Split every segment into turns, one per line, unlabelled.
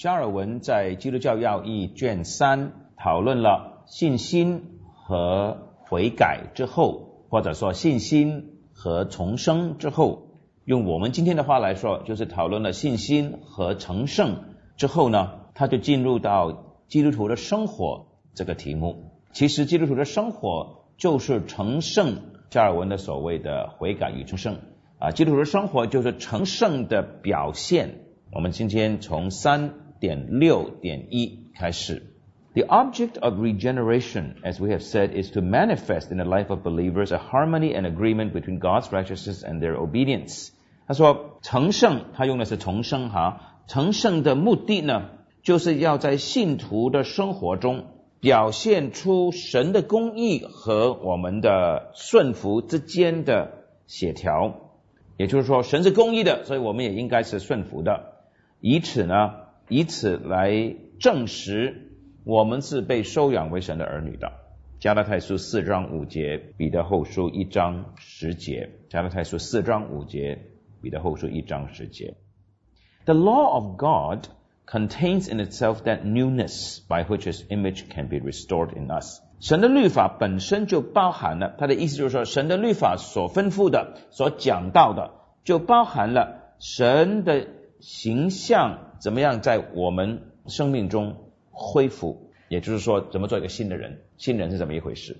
加尔文在《基督教要义》卷三讨论了信心和悔改之后，或者说信心和重生之后。用我们今天的话来说，就是讨论了信心和成圣之后呢，他就进入到基督徒的生活这个题目。其实基督徒的生活就是成圣，加尔文的所谓的悔改与成圣啊，基督徒的生活就是成圣的表现。我们今天从三。点六点一开始。The object of regeneration, as we have said, is to manifest in the life of believers a harmony and agreement between God's righteousness and their obedience. 他说，成圣，他用的是重生哈。成圣的目的呢，就是要在信徒的生活中表现出神的公义和我们的顺服之间的协调。也就是说，神是公义的，所以我们也应该是顺服的。以此呢。以此来证实我们是被收养为神的儿女的。加拉太书四章五节，彼得后书一章十节。加拉太书四章五节，彼得后书一章十节。The law of God contains in itself that newness by which His image can be restored in us。神的律法本身就包含了，他的意思就是说，神的律法所吩咐的、所讲到的，就包含了神的。形象怎么样在我们生命中恢复？也就是说，怎么做一个新的人？新人是怎么一回事？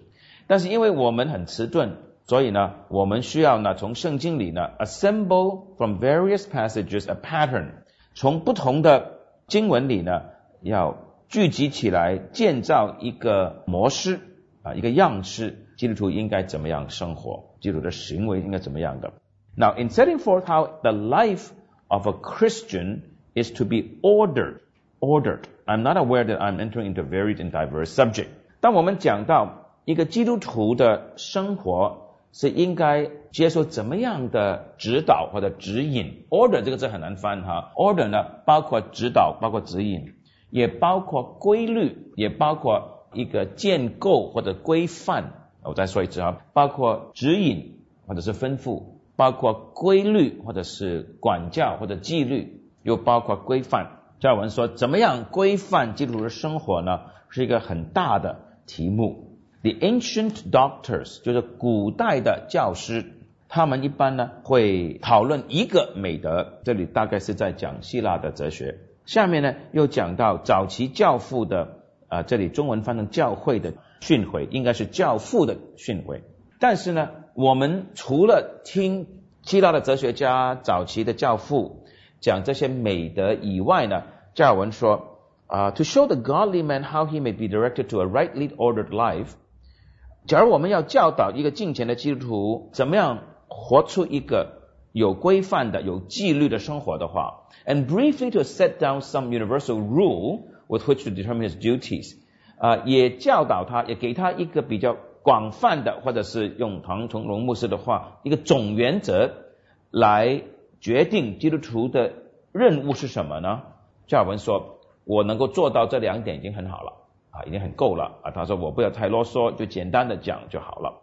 但是因为我们很迟钝，所以呢，我们需要呢从圣经里呢 assemble from various passages a pattern，从不同的经文里呢要聚集起来，建造一个模式啊，一个样式。基督徒应该怎么样生活？基督徒的行为应该怎么样的？Now in setting forth how the life of a Christian is to be ordered. Ordered. I'm not aware that I'm entering into a varied and diverse subject. 当我们讲到一个基督徒的生活是应该接受怎么样的指导或者指引，order 这个字很难翻哈。order 呢，包括指导，包括指引，也包括规律，也包括一个建构或者规范。我再说一次哈，包括指引或者是吩咐。包括规律，或者是管教，或者纪律，又包括规范。教文说，怎么样规范基督徒的生活呢？是一个很大的题目。The ancient doctors，就是古代的教师，他们一般呢会讨论一个美德。这里大概是在讲希腊的哲学。下面呢又讲到早期教父的，啊，这里中文翻成教会的训诲，应该是教父的训诲。但是呢。我们除了听希腊的哲学家早期的教父讲这些美德以外呢，加尔文说啊，to show the godly man how he may be directed to a rightly ordered life。假如我们要教导一个敬虔的基督徒怎么样活出一个有规范的、有纪律的生活的话，and briefly to set down some universal rule with which to determine his duties，啊，也教导他，也给他一个比较。广泛的，或者是用唐崇荣牧师的话，一个总原则来决定基督徒的任务是什么呢？加尔文说：“我能够做到这两点已经很好了，啊，已经很够了啊。”他说：“我不要太啰嗦，就简单的讲就好了。”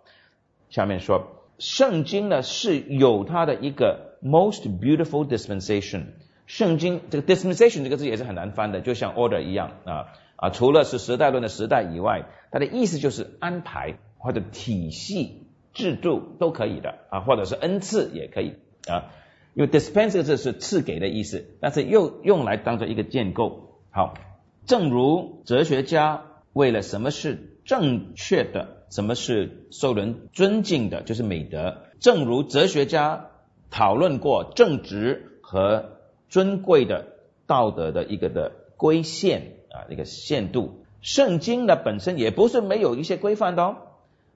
下面说，圣经呢是有它的一个 most beautiful dispensation。圣经这个 dispensation 这个字也是很难翻的，就像 order 一样啊啊，除了是时代论的时代以外，它的意思就是安排。或者体系制度都可以的啊，或者是恩赐也可以啊，因为 dispense 这个字是赐给的意思，但是又用来当做一个建构。好，正如哲学家为了什么是正确的，什么是受人尊敬的，就是美德。正如哲学家讨论过正直和尊贵的道德的一个的规限啊，一个限度。圣经呢本身也不是没有一些规范的哦。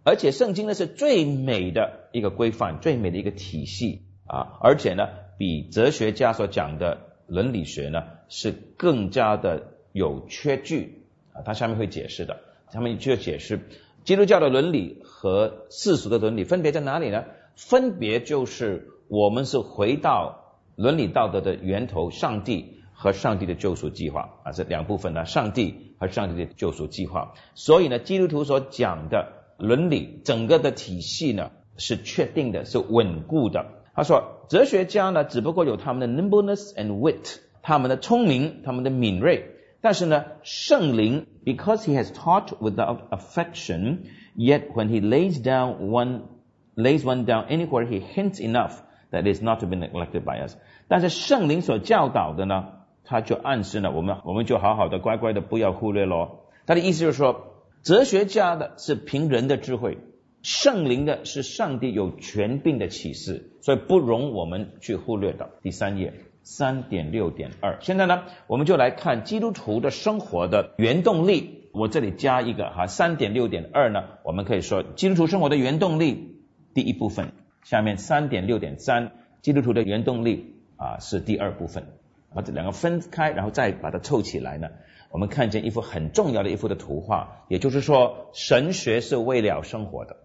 而且圣经呢是最美的一个规范，最美的一个体系啊！而且呢，比哲学家所讲的伦理学呢是更加的有缺据啊！他下面会解释的，下面就解释基督教的伦理和世俗的伦理分别在哪里呢？分别就是我们是回到伦理道德的源头，上帝和上帝的救赎计划啊，这两部分呢，上帝和上帝的救赎计划。所以呢，基督徒所讲的。伦理整个的体系呢是确定的，是稳固的。他说，哲学家呢只不过有他们的 nimbleness and wit 他们的聪明，他们的敏锐。但是呢，圣灵，because he has taught without affection, yet when he lays down one lays one down anywhere he hints enough that is not to be neglected by us。但是圣灵所教导的呢，他就暗示了我们，我们就好好的乖乖的不要忽略咯。他的意思就是说，哲学家的是凭人的智慧，圣灵的是上帝有权柄的启示，所以不容我们去忽略的。第三页三点六点二，现在呢，我们就来看基督徒的生活的原动力。我这里加一个哈，三点六点二呢，我们可以说基督徒生活的原动力。第一部分，下面三点六点三，基督徒的原动力啊是第二部分，把这两个分开，然后再把它凑起来呢，我们看见一幅很重要的一幅的图画，也就是说，神学是为了生活的，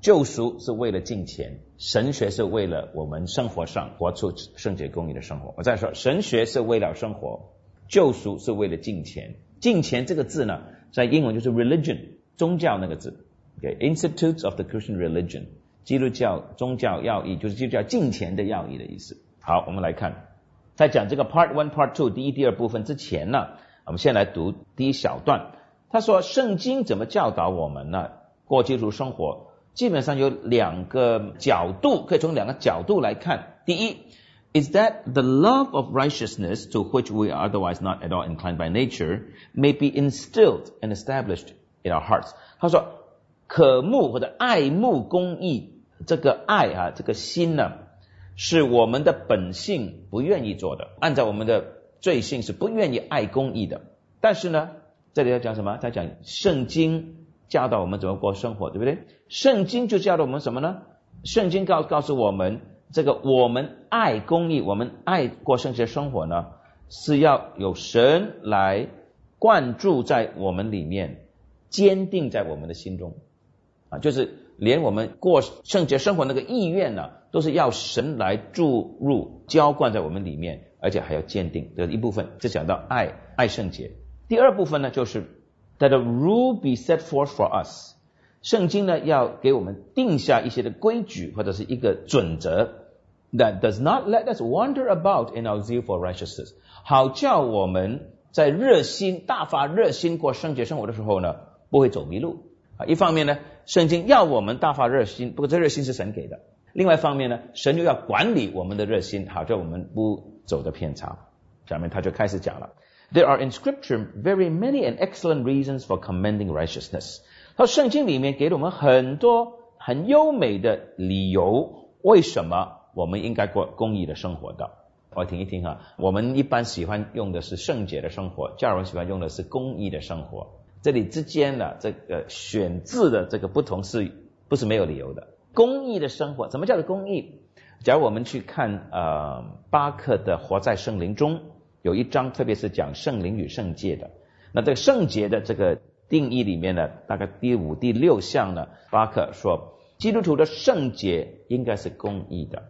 救赎是为了金钱，神学是为了我们生活上活出圣洁公义的生活。我再说，神学是为了生活，救赎是为了金钱。金钱这个字呢，在英文就是 religion，宗教那个字，OK，Institutes of the Christian Religion。基督教宗教要义就是基督教敬虔的要义的意思。好，我们来看，在讲这个 Part One、Part Two 第一、第二部分之前呢，我们先来读第一小段。他说，圣经怎么教导我们呢？过基督生活，基本上有两个角度，可以从两个角度来看。第一，is that the love of righteousness to which we are otherwise not at all inclined by nature may be instilled and established in our hearts。他说。渴慕或者爱慕公义，这个爱啊，这个心呢，是我们的本性不愿意做的，按照我们的罪性是不愿意爱公义的。但是呢，这里要讲什么？在讲圣经教导我们怎么过生活，对不对？圣经就教导我们什么呢？圣经告告诉我们，这个我们爱公义，我们爱过圣洁生活呢，是要有神来灌注在我们里面，坚定在我们的心中。啊，就是连我们过圣洁生活那个意愿呢，都是要神来注入、浇灌在我们里面，而且还要坚定的一部分。就讲到爱、爱圣洁。第二部分呢，就是 that a rule be set forth for us。圣经呢，要给我们定下一些的规矩或者是一个准则，that does not let us wander about in our zeal for righteousness。好叫我们在热心、大发热心过圣洁生活的时候呢，不会走迷路。啊，一方面呢。圣经要我们大发热心，不过这热心是神给的。另外一方面呢，神又要管理我们的热心，好叫我们不走的偏差。下面他就开始讲了：There are in Scripture very many and excellent reasons for commending righteousness。他圣经里面给了我们很多很优美的理由，为什么我们应该过公益的生活的？我听一听哈，我们一般喜欢用的是圣洁的生活，教人喜欢用的是公益的生活。这里之间的这个选字的这个不同是不是没有理由的？公益的生活，什么叫做公益？假如我们去看呃巴克的《活在圣灵中》，有一章特别是讲圣灵与圣洁的。那这个圣洁的这个定义里面呢，大概第五、第六项呢，巴克说基督徒的圣洁应该是公益的，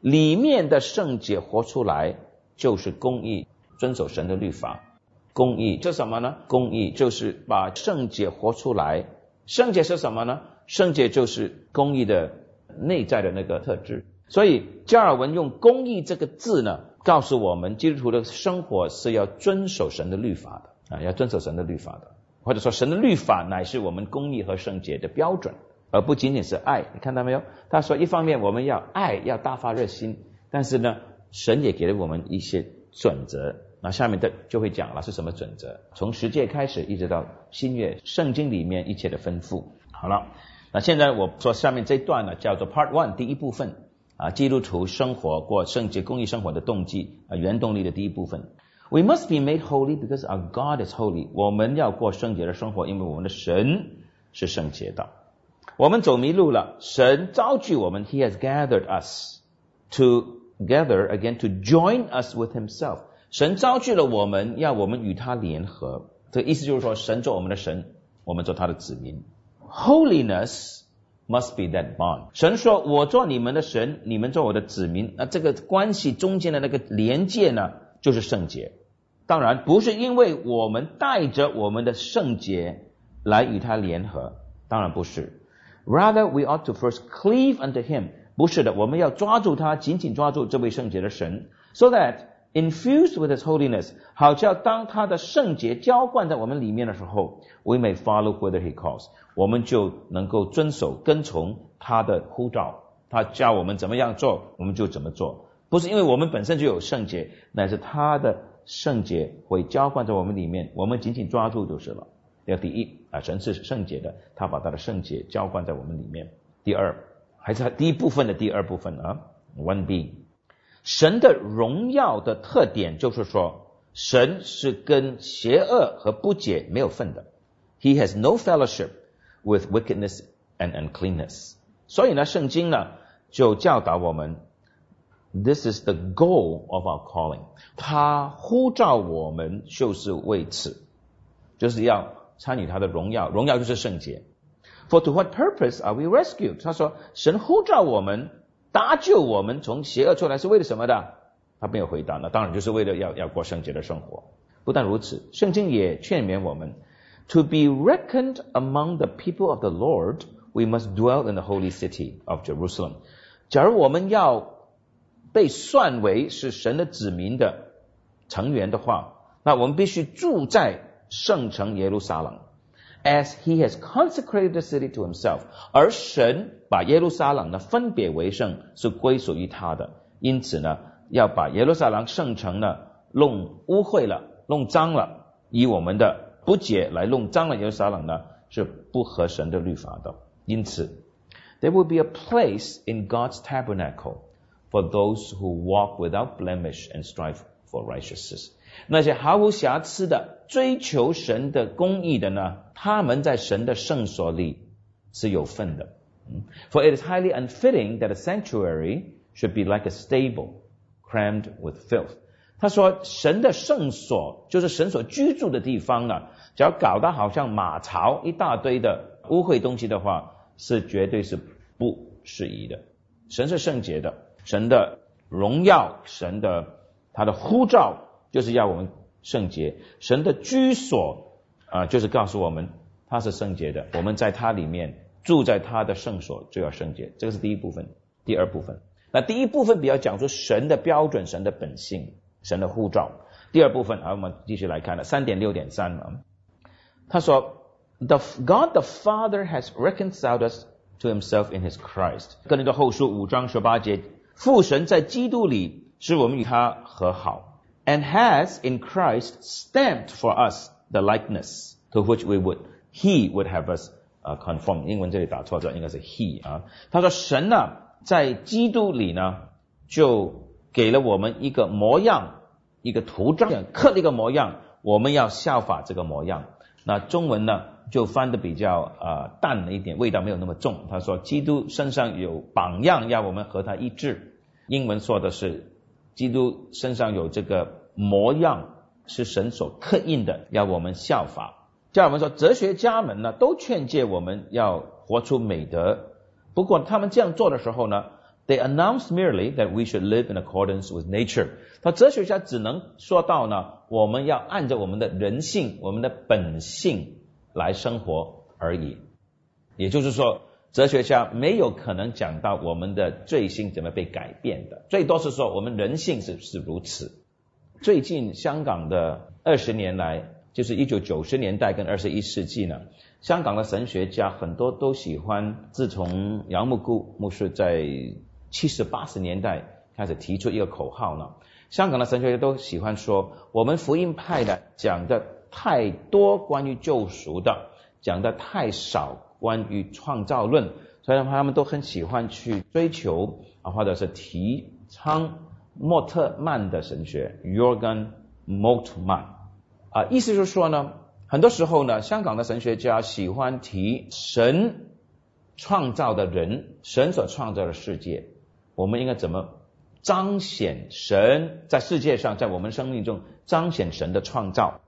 里面的圣洁活出来就是公益，遵守神的律法。公义这什么呢？公义就是把圣洁活出来。圣洁是什么呢？圣洁就是公义的内在的那个特质。所以加尔文用“公义”这个字呢，告诉我们基督徒的生活是要遵守神的律法的啊，要遵守神的律法的，或者说神的律法乃是我们公义和圣洁的标准，而不仅仅是爱。你看到没有？他说，一方面我们要爱，要大发热心，但是呢，神也给了我们一些准则。那下面的就会讲了是什么准则？从十诫开始，一直到新约圣经里面一切的吩咐。好了，那现在我说下面这段呢，叫做 Part One 第一部分啊，基督徒生活过圣洁公益生活的动机啊，原动力的第一部分。We must be made holy because our God is holy。我们要过圣洁的生活，因为我们的神是圣洁的。我们走迷路了，神召聚我们，He has gathered us together again to join us with Himself。神招聚了我们，要我们与他联合。这意思就是说，神做我们的神，我们做他的子民。Holiness must be that bond。神说：“我做你们的神，你们做我的子民。”那这个关系中间的那个连接呢，就是圣洁。当然，不是因为我们带着我们的圣洁来与他联合，当然不是。Rather, we ought to first cleave unto Him。不是的，我们要抓住他，紧紧抓住这位圣洁的神，so that infused with His holiness，好叫当他的圣洁浇灌在我们里面的时候，we may follow whether He calls，我们就能够遵守跟从他的呼召，他教我们怎么样做，我们就怎么做。不是因为我们本身就有圣洁，乃是他的圣洁会浇灌在我们里面，我们紧紧抓住就是了。要第一啊，神是圣洁的，他把他的圣洁浇灌在我们里面。第二，还是他第一部分的第二部分啊，One being 神的荣耀的特点就是说，神是跟邪恶和不洁没有份的，He has no fellowship with wickedness and uncleanness。所以呢，圣经呢就教导我们。This is the goal of our calling。他呼召我们就是为此，就是要参与他的荣耀。荣耀就是圣洁。For to what purpose are we rescued？他说，神呼召我们搭救我们从邪恶出来是为了什么的？他没有回答。那当然就是为了要要过圣洁的生活。不但如此，圣经也劝勉我们：To be reckoned among the people of the Lord, we must dwell in the holy city of Jerusalem。假如我们要被算为是神的子民的成员的话，那我们必须住在圣城耶路撒冷 ，as he has consecrated the city to himself。而神把耶路撒冷呢分别为圣，是归属于他的。因此呢，要把耶路撒冷圣城呢弄污秽了、弄脏了，以我们的不解来弄脏了耶路撒冷呢，是不合神的律法的。因此，there will be a place in God's tabernacle。For those who walk without blemish and strive for righteousness， 那些毫无瑕疵的追求神的公义的呢？他们在神的圣所里是有份的。嗯 For it is highly unfitting that a sanctuary should be like a stable crammed with filth。他说，神的圣所就是神所居住的地方呢，只要搞得好像马槽一大堆的污秽东西的话，是绝对是不适宜的。神是圣洁的。神的荣耀，神的他的呼召，就是要我们圣洁。神的居所啊，就是告诉我们他是圣洁的。我们在他里面住在他的圣所，就要圣洁。这个是第一部分。第二部分，那第一部分比较讲出神的标准、神的本性、神的护照。第二部分，好，我们继续来看了三点六点三啊。他说：“The God the Father has reconciled us to Himself in His Christ。”跟那个后书五章十八节。父神在基督里使我们与他和好，and has in Christ stamped for us the likeness to which we would He would have us conform。英文这里打错字，应该是 He 啊。他说神呢在基督里呢就给了我们一个模样，一个图章，刻了一个模样，我们要效法这个模样。那中文呢就翻的比较啊淡了一点，味道没有那么重。他说基督身上有榜样，要我们和他一致。英文说的是，基督身上有这个模样，是神所刻印的，要我们效法。叫我们说，哲学家们呢，都劝诫我们要活出美德。不过他们这样做的时候呢，they announce merely that we should live in accordance with nature。他哲学家只能说到呢，我们要按照我们的人性、我们的本性来生活而已。也就是说。哲学家没有可能讲到我们的罪性怎么被改变的，最多是说我们人性是是如此。最近香港的二十年来，就是一九九十年代跟二十一世纪呢，香港的神学家很多都喜欢，自从杨木姑牧师在七十八十年代开始提出一个口号呢，香港的神学家都喜欢说，我们福音派的讲的太多关于救赎的，讲的太少。关于创造论，所以他们都很喜欢去追求啊，或者是提倡莫特曼的神学，Jorgen Moltmann） 啊，意思就是说呢，很多时候呢，香港的神学家喜欢提神创造的人，神所创造的世界，我们应该怎么彰显神在世界上，在我们生命中彰显神的创造，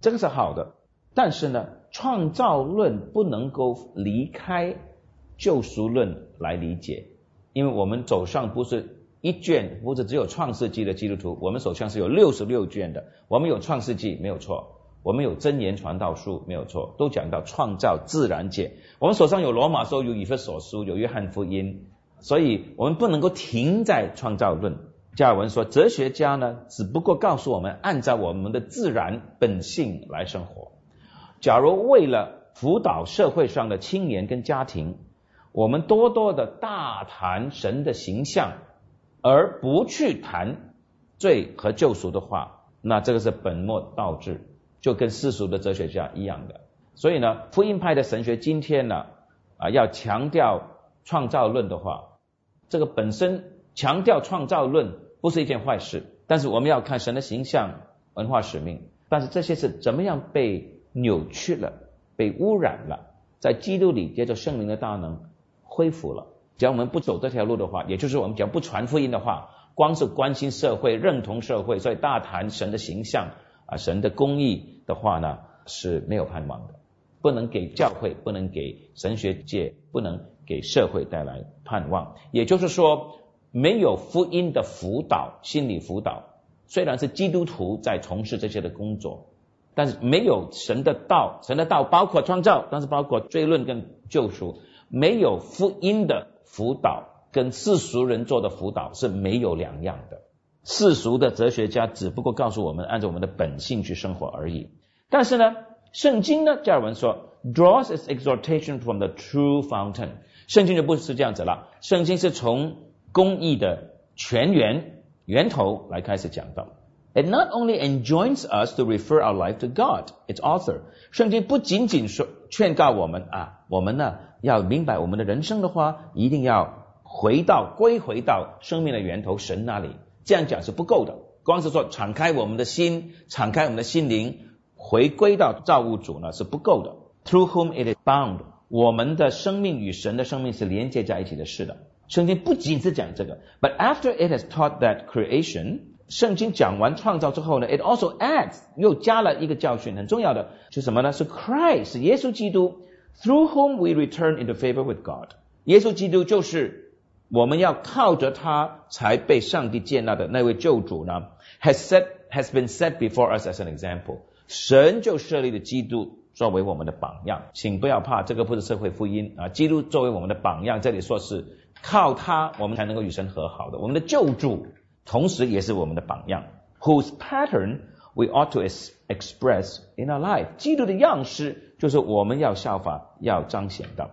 这个是好的，但是呢？创造论不能够离开救赎论来理解，因为我们手上不是一卷，不是只有创世纪的基督徒，我们手上是有六十六卷的。我们有创世纪没有错，我们有真言传道书没有错，都讲到创造自然界。我们手上有罗马书，有以弗所书，有约翰福音，所以我们不能够停在创造论。加尔文说，哲学家呢，只不过告诉我们，按照我们的自然本性来生活。假如为了辅导社会上的青年跟家庭，我们多多的大谈神的形象，而不去谈罪和救赎的话，那这个是本末倒置，就跟世俗的哲学家一样的。所以呢，福音派的神学今天呢，啊，要强调创造论的话，这个本身强调创造论。不是一件坏事，但是我们要看神的形象、文化使命。但是这些是怎么样被扭曲了、被污染了？在基督里，接着圣灵的大能恢复了。只要我们不走这条路的话，也就是我们只要不传福音的话，光是关心社会、认同社会，所以大谈神的形象啊、神的公义的话呢，是没有盼望的。不能给教会、不能给神学界、不能给社会带来盼望。也就是说。没有福音的辅导，心理辅导，虽然是基督徒在从事这些的工作，但是没有神的道，神的道包括创造，但是包括追论跟救赎，没有福音的辅导跟世俗人做的辅导是没有两样的。世俗的哲学家只不过告诉我们按照我们的本性去生活而已。但是呢，圣经呢，加尔文说，draws its exhortation from the true fountain。圣经就不是这样子了，圣经是从公义的泉源源头来开始讲到。It not only enjoins us to refer our life to God, its author。圣经不仅仅说劝告我们啊，我们呢要明白我们的人生的话，一定要回到归回到生命的源头神那里。这样讲是不够的，光是说敞开我们的心，敞开我们的心灵，回归到造物主呢是不够的。Through whom it is bound，我们的生命与神的生命是连接在一起的，是的。圣经不仅是讲这个，but after it has taught that creation，圣经讲完创造之后呢，it also adds 又加了一个教训，很重要的是什么呢？是 Christ，耶稣基督，through whom we return into favor with God。耶稣基督就是我们要靠着他才被上帝接纳的那位救主呢，has set has been set before us as an example。神就设立了基督作为我们的榜样，请不要怕，这个不是社会福音啊，基督作为我们的榜样，这里说是。靠他，我们才能够与神和好的。我们的救主，同时也是我们的榜样。Whose pattern we ought to express in our life？基督的样式就是我们要效法，要彰显的。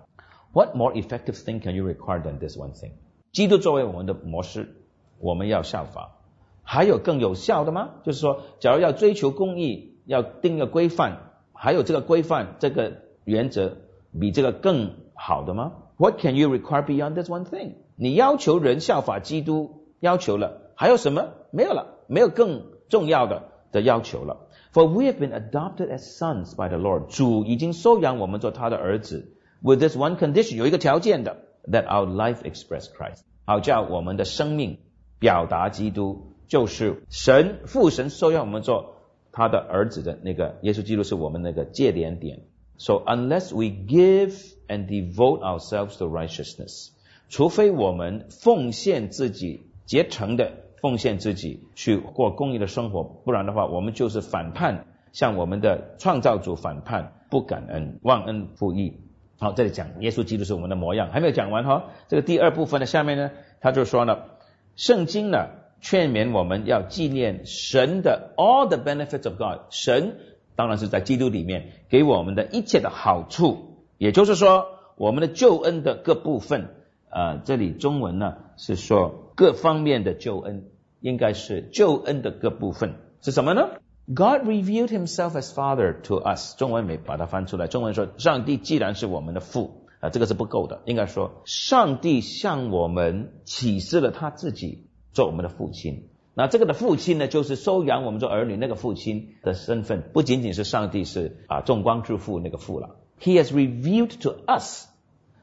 What more effective thing can you require than this one thing？基督作为我们的模式，我们要效法。还有更有效的吗？就是说，假如要追求公义，要定个规范，还有这个规范这个原则，比这个更好的吗？What can you require beyond this one thing？你要求人效法基督，要求了， 还有什么？没有了，没有更重要的的要求了。For we have been adopted as sons by the Lord。主已经收养我们做他的儿子。With this one condition，有一个条件的，that our life express Christ，好叫我们的生命表达基督，就是神父神收养我们做他的儿子的那个耶稣基督是我们那个界点点。So unless we give and devote ourselves to righteousness，除非我们奉献自己，竭诚的 奉献自己去过公益的生活，不然的话，我们就是反叛，向我们的创造主反叛，不感恩，忘恩负义。好，这里讲耶稣基督是我们的模样，还没有讲完哈。这个第二部分的下面呢，他就说了，圣经呢劝勉我们要纪念神的 all the benefits of God，神。当然是在基督里面给我们的一切的好处，也就是说，我们的救恩的各部分，呃，这里中文呢是说各方面的救恩，应该是救恩的各部分是什么呢？God revealed Himself as Father to us。中文没把它翻出来。中文说，上帝既然是我们的父，啊，这个是不够的，应该说，上帝向我们启示了他自己做我们的父亲。那这个的父亲呢，就是收养我们做儿女那个父亲的身份，不仅仅是上帝是啊众光之父那个父了。He has revealed to us，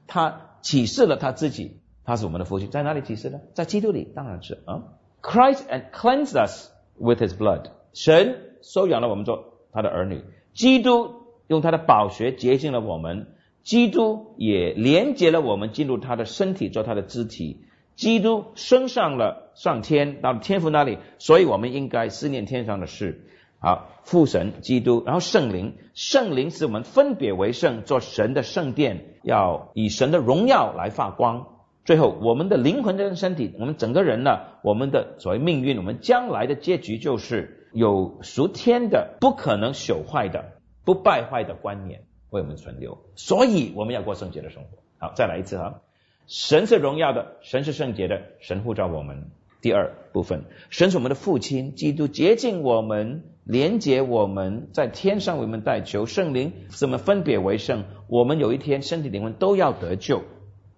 他启示了他自己，他是我们的父亲，在哪里启示呢？在基督里，当然是啊。Christ and cleansed us with His blood，神收养了我们做他的儿女，基督用他的宝血洁净了我们，基督也连接了我们进入他的身体做他的肢体。基督升上了上天，到天父那里，所以我们应该思念天上的事。好，父神、基督，然后圣灵，圣灵使我们分别为圣，做神的圣殿，要以神的荣耀来发光。最后，我们的灵魂跟身体，我们整个人呢，我们的所谓命运，我们将来的结局就是有属天的、不可能朽坏的、不败坏的观念为我们存留。所以，我们要过圣洁的生活。好，再来一次哈。神是荣耀的，神是圣洁的，神呼召我们。第二部分，神是我们的父亲，基督洁净我们，连接我们，在天上为我们代求，圣灵使我们分别为圣。我们有一天身体灵魂都要得救。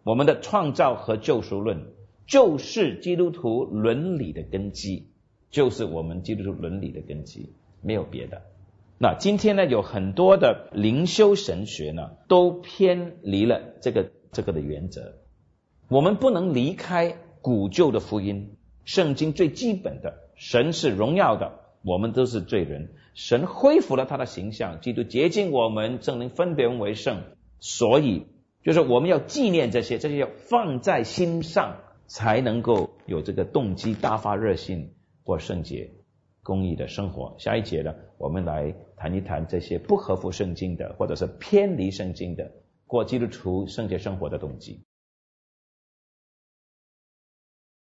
我们的创造和救赎论，就是基督徒伦理的根基，就是我们基督徒伦理的根基，没有别的。那今天呢，有很多的灵修神学呢，都偏离了这个这个的原则。我们不能离开古旧的福音，圣经最基本的，神是荣耀的，我们都是罪人，神恢复了他的形象，基督洁净我们，证明分别为圣，所以。就是我们要纪念这些，这些要放在心上，才能够有这个动机，大发热心过圣洁、公益的生活。下一节呢，我们来谈一谈这些不合乎圣经的，或者是偏离圣经的过基督徒圣洁生活的动机。